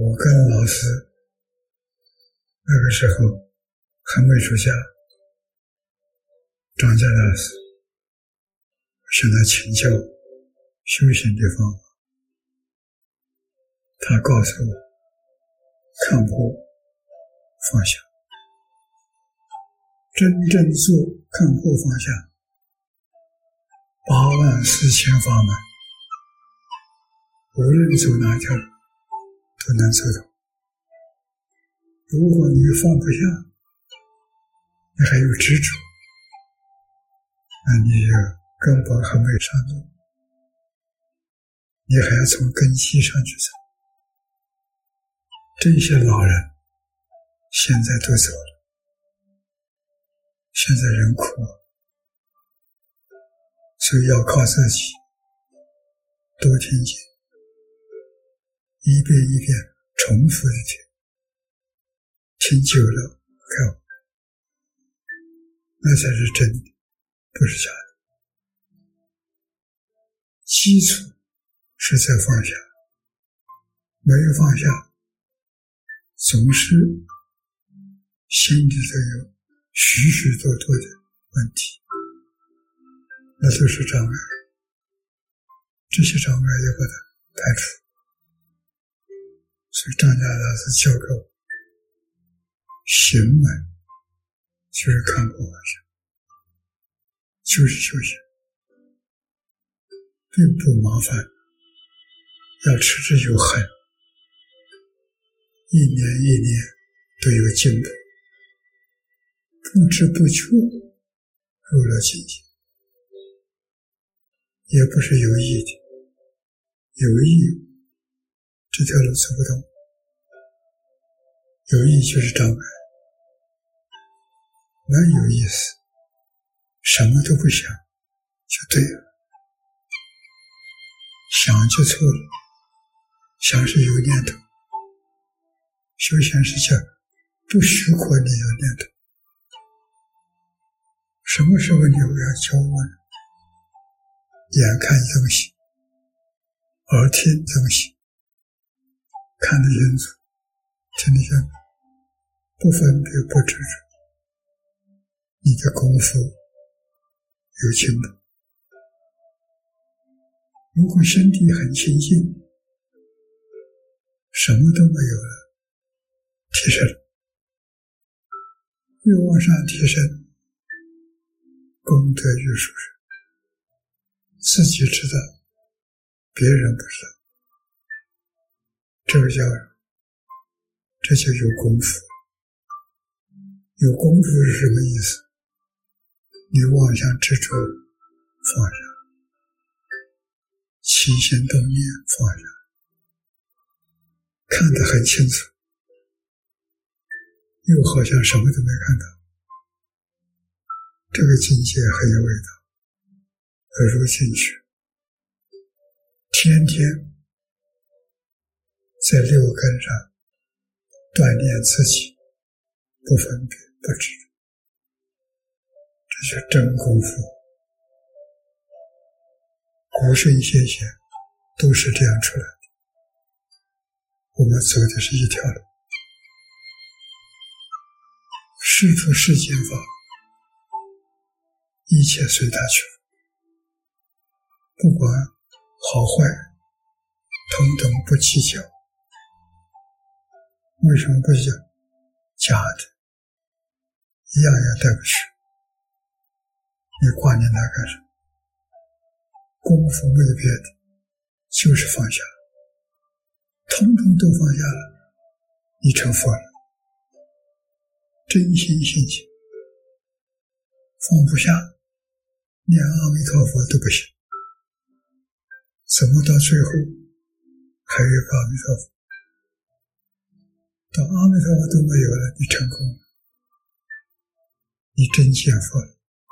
我跟老师那个时候还没出家，张家老师向他请教修行的方法，他告诉我看破放下，真正做看破放下，八万四千法门，无论走哪条不能走通。如果你放不下，你还有执着，那你就根本还没上路，你还要从根基上去走。这些老人现在都走了，现在人苦，所以要靠自己，多听经。一遍一遍重复的听，听久了，看，那才是真的，不是假的。基础是在放下，没有放下，总是心里头有许许多多的问题，那都是障碍，这些障碍要把它排除。所以张家大师教给我，行门就是看破放下，就是修行，并不麻烦，要持之有恒，一年一年都有进步，不知不觉入了境界，也不是有意的，有意。这条路走不通，有意就是障碍，没有意思，什么都不想就对了，想就错了，想是有念头，修行是叫不许可你有念头，什么时候你会要教我呢？眼看东西，耳听东西。看得清楚，听得清楚，不分别不执着，你的功夫有进步。如果身体很清净，什么都没有了，提升，越往上提升，功德越殊胜，自己知道，别人不知道。这个叫，这叫有功夫。有功夫是什么意思？你妄想执着放下，起心动念放下，看得很清楚，又好像什么都没看到。这个境界很有味道，要入进去，天天。在六根上锻炼自己，不分别，不执着，这是真功夫。古圣先贤都是这样出来的。我们走的是一条路，世出世间法，一切随他去，不管好坏，统统不计较。为什么不讲假的？一样也带不去。你挂念它干什么？功夫没有别的，就是放下，统统都放下了，你成佛了。真心信心，放不下，念阿弥陀佛都不行。怎么到最后还有阿弥陀佛？到阿弥陀佛都没有了，你成功了，你真见佛了。